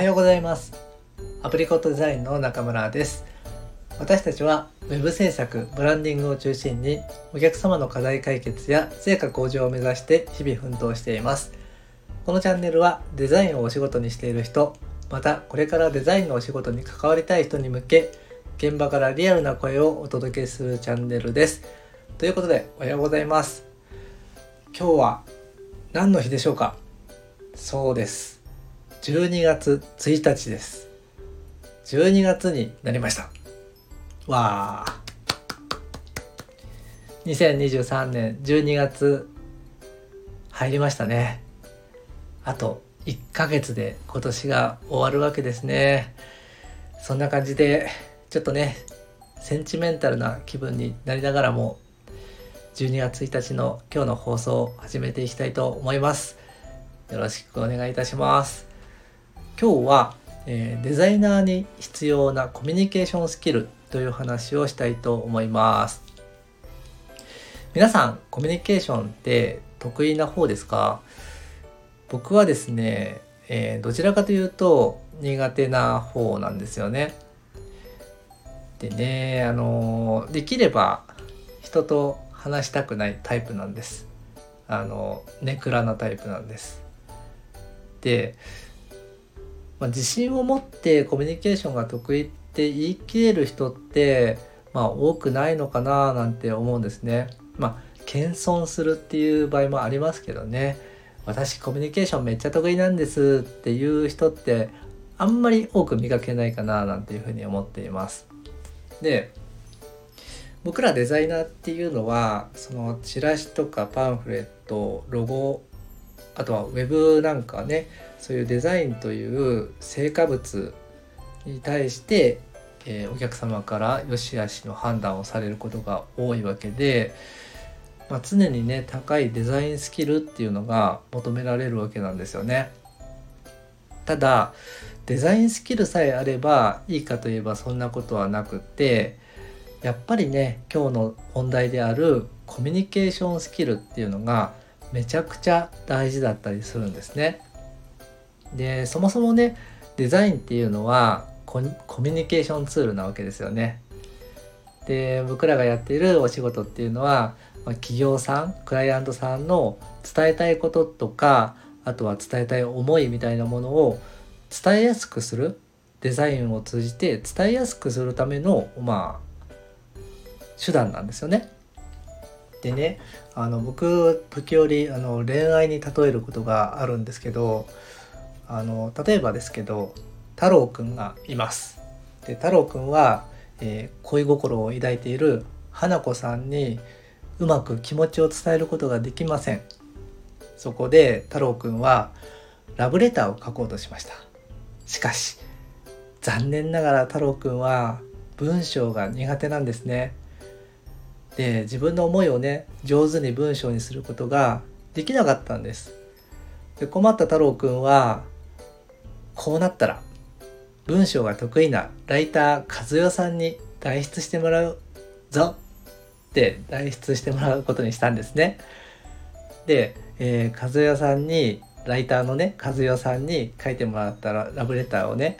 はようございます。アプリコットデザインの中村です。私たちは Web 制作ブランディングを中心にお客様の課題解決や成果向上を目指して日々奮闘しています。このチャンネルはデザインをお仕事にしている人またこれからデザインのお仕事に関わりたい人に向け現場からリアルな声をお届けするチャンネルです。ということでおはようございます。今日は何の日でしょうか？そうです。12月1日です。12月になりました。わあ。2023年12月入りましたね。あと1ヶ月で今年が終わるわけですね。そんな感じでちょっとねセンチメンタルな気分になりながらも12月1日の今日の放送を始めていきたいと思います。よろしくお願いいたします。今日は、えー、デザイナーに必要なコミュニケーションスキルという話をしたいと思います。皆さんコミュニケーションって得意な方ですか？僕はですね、えー、どちらかというと苦手な方なんですよね。でねあのできれば人と話したくないタイプなんです。あのネクラなタイプなんです。で、まあ、自信を持ってコミュニケーションが得意って言い切れる人ってまあ多くないのかななんて思うんですね。まあ謙遜するっていう場合もありますけどね。私コミュニケーションめっちゃ得意なんですっていう人ってあんまり多く見かけないかななんていうふうに思っています。で僕らデザイナーっていうのはそのチラシとかパンフレットロゴあとはウェブなんかねそういうデザインという成果物に対して、えー、お客様から良し悪しの判断をされることが多いわけで、まあ、常にね高いデザインスキルっていうのが求められるわけなんですよね。ただデザインスキルさえあればいいかといえばそんなことはなくってやっぱりね今日の問題であるコミュニケーションスキルっていうのがめちゃくちゃ大事だったりするんですね。でそもそもねデザインっていうのはコミュニケーションツールなわけですよね。で僕らがやっているお仕事っていうのは、まあ、企業さんクライアントさんの伝えたいこととかあとは伝えたい思いみたいなものを伝えやすくするデザインを通じて伝えやすくするためのまあ手段なんですよね。でねあの僕時折あの恋愛に例えることがあるんですけどあの例えばですけど太郎くんがいます。で太郎くんは、えー、恋心を抱いている花子さんにうまく気持ちを伝えることができません。そこで太郎くんはラブレターを書こうとしました。しかし残念ながら太郎くんは文章が苦手なんですね。で自分の思いをね上手に文章にすることができなかったんです。で困った太郎くんはこうなったら文章が得意なライター和代さんに代筆してもらうぞって代筆してもらうことにしたんですね。で、えー、和代さんにライターのね和代さんに書いてもらったらラブレターをね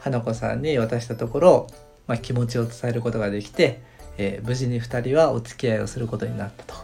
花子さんに渡したところ、まあ、気持ちを伝えることができて、えー、無事に2人はお付き合いをすることになったと、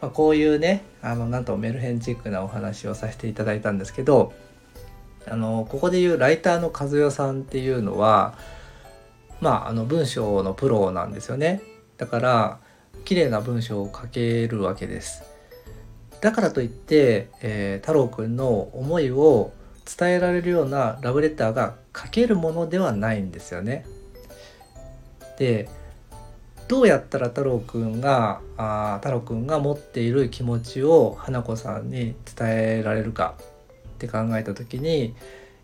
まあ、こういうねあのなんとメルヘンチックなお話をさせていただいたんですけどあのここで言うライターの和代さんっていうのはまああの文章のプロなんですよね。だから綺麗な文章を書けるわけです。だからといって、えー、太郎くんの思いを伝えられるようなラブレターが書けるものではないんですよね。でどうやったら太郎くんがあ太郎くんが持っている気持ちを花子さんに伝えられるかって考えた時に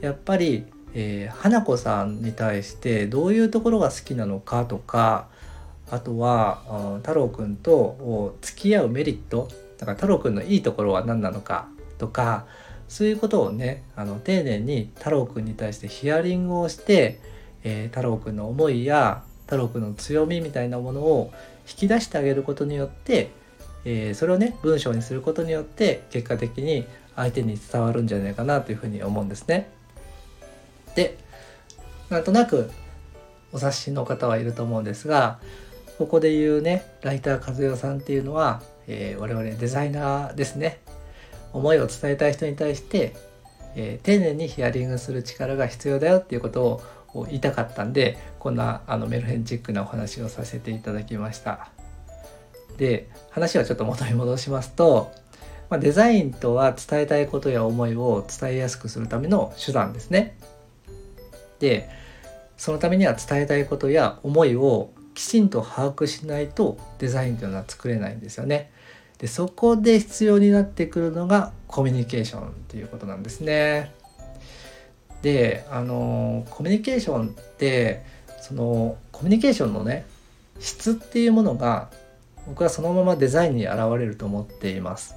やっぱり、えー、花子さんに対してどういうところが好きなのかとかあとは太郎くんと付き合うメリットだから太郎くんのいいところは何なのかとかそういうことをねあの丁寧に太郎くんに対してヒアリングをして、えー、太郎くんの思いや太郎くんの強みみたいなものを引き出してあげることによって、えー、それをね文章にすることによって結果的に相手に伝わるんじゃないかなというふうに思うんですね。でなんとなくお察しの方はいると思うんですがここで言うねライター和代さんっていうのは、えー、我々デザイナーですね思いを伝えたい人に対して、えー、丁寧にヒアリングする力が必要だよっていうことを言いたかったんでこんなあのメルヘンチックなお話をさせていただきましたで話はちょっと元に戻しますと、まあ、デザインとは伝えたいことや思いを伝えやすくするための手段ですねでそのためには伝えたいことや思いをきちんと把握しないとデザインというのは作れないんですよね。でそこで必要になってくるのがコミュニケーションということなんですね。であのコミュニケーションってそのコミュニケーションのね質っていうものが僕はそのままデザインに現れると思っています。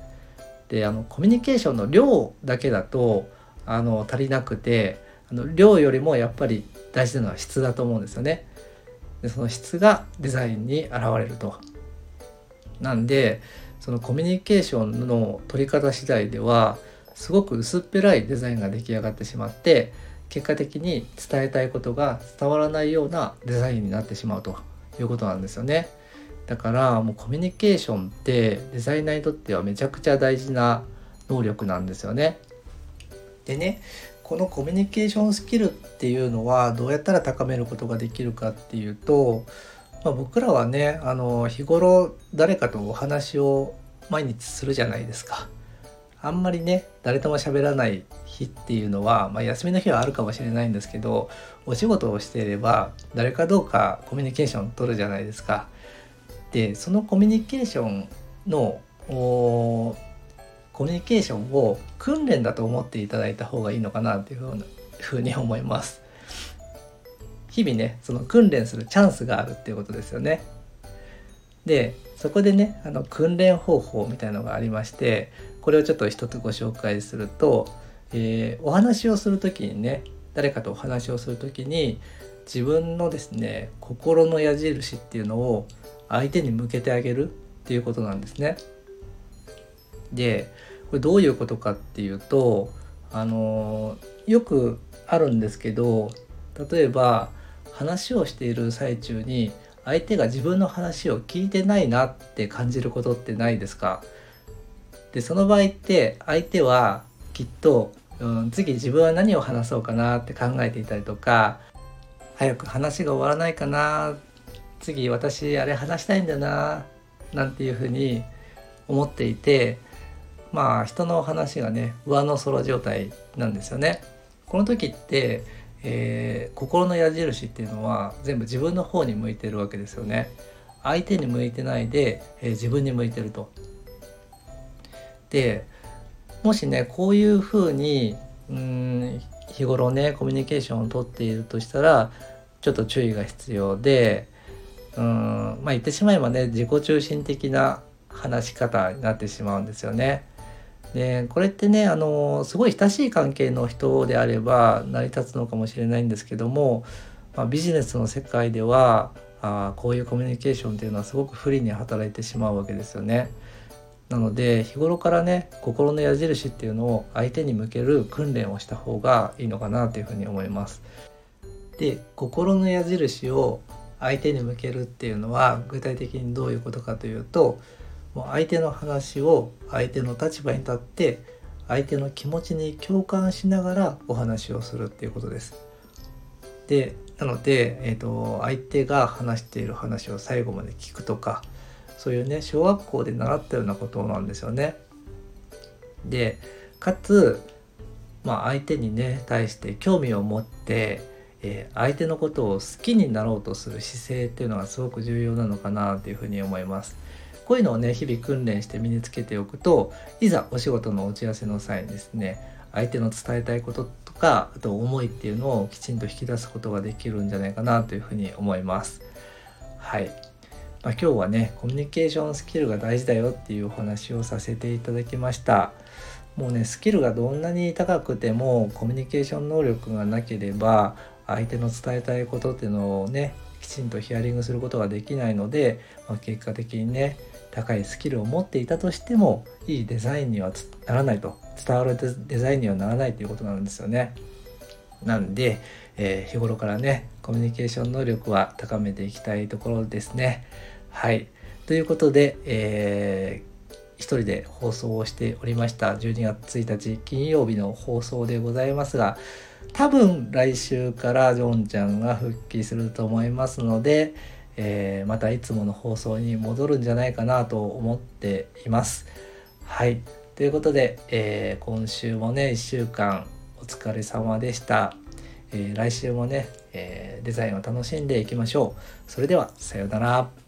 であのコミュニケーションの量だけだとあの足りなくてあの量よりもやっぱり大事なのは質だと思うんですよね。でその質がデザインに現れると。なんでそのコミュニケーションの取り方次第ではすごく薄っぺらいデザインが出来上がってしまって結果的に伝えたいことが伝わらないようなデザインになってしまうということなんですよね。だからもうコミュニケーションってデザイナーにとってはめちゃくちゃ大事な能力なんですよね。でねこのコミュニケーションスキルっていうのはどうやったら高めることができるかっていうとまあ、僕らはねあの日頃誰かとお話を毎日するじゃないですか。あんまりね誰とも喋らない日っていうのは、まあ、休みの日はあるかもしれないんですけどお仕事をしていれば誰かどうかコミュニケーション取るじゃないですか。でそのコミュニケーションのコミュニケーションを訓練だと思っていただいた方がいいのかなっていうふうに思います。日々ねその訓練するチャンスがあるっていうことですよね。でそこでねあの訓練方法みたいのがありましてこれをちょっと一つご紹介すると、えー、お話をする時にね誰かとお話をする時に自分のですね心の矢印っていうのを相手に向けてあげるっていうことなんですね。でこれどういうことかっていうとあのよくあるんですけど例えば話をしている最中に相手が自分の話を聞いてないなって感じることってないですか？でその場合って相手はきっと、うん、次自分は何を話そうかなって考えていたりとか早く話が終わらないかな次私あれ話したいんだななんていうふうに思っていてまあ人の話がね上の空状態なんですよね。この時ってえー、心の矢印っていうのは全部自分の方に向いてるわけですよね。相手に向いてないで、えー、自分に向いてると。でもしねこういうふうにうん日頃ねコミュニケーションをとっているとしたらちょっと注意が必要でうんまあ言ってしまえばね自己中心的な話し方になってしまうんですよね。でこれってねあのすごい親しい関係の人であれば成り立つのかもしれないんですけども、まあ、ビジネスの世界ではあこういうコミュニケーションっていうのはすごく不利に働いてしまうわけですよね。なので日頃からね心の矢印っていうのを相手に向ける訓練をした方がいいのかなというふうに思います。で心の矢印を相手に向けるっていうのは具体的にどういうことかというともう相手の話を相手の立場に立って相手の気持ちに共感しながらお話をするっていうことです。でなので、えーと、相手が話している話を最後まで聞くとかそういうね小学校で習ったようなことなんですよね。でかつ、まあ、相手にね対して興味を持って、えー、相手のことを好きになろうとする姿勢っていうのがすごく重要なのかなというふうに思います。こういうのをね日々訓練して身につけておくといざお仕事の打ち合わせの際にですね相手の伝えたいこととかあと思いっていうのをきちんと引き出すことができるんじゃないかなというふうに思います。はい、まあ、今日はねコミュニケーションスキルが大事だよっていうお話をさせていただきました。もうねスキルがどんなに高くてもコミュニケーション能力がなければ相手の伝えたいことっていうのをねきちんとヒアリングすることができないので、まあ、結果的にね高いスキルを持っていたとしてもいいデザインにはならないと伝わるデザインにはならないということなんですよね。なんで、えー、日頃からねコミュニケーション能力は高めていきたいところですね。はいということで、えー、一人で放送をしておりました12月1日金曜日の放送でございますが多分来週からジョンちゃんが復帰すると思いますので、えー、またいつもの放送に戻るんじゃないかなと思っています。はいということで、えー、今週もね1週間お疲れ様でした。えー、来週もね、えデザインを楽しんでいきましょう。それではさようなら。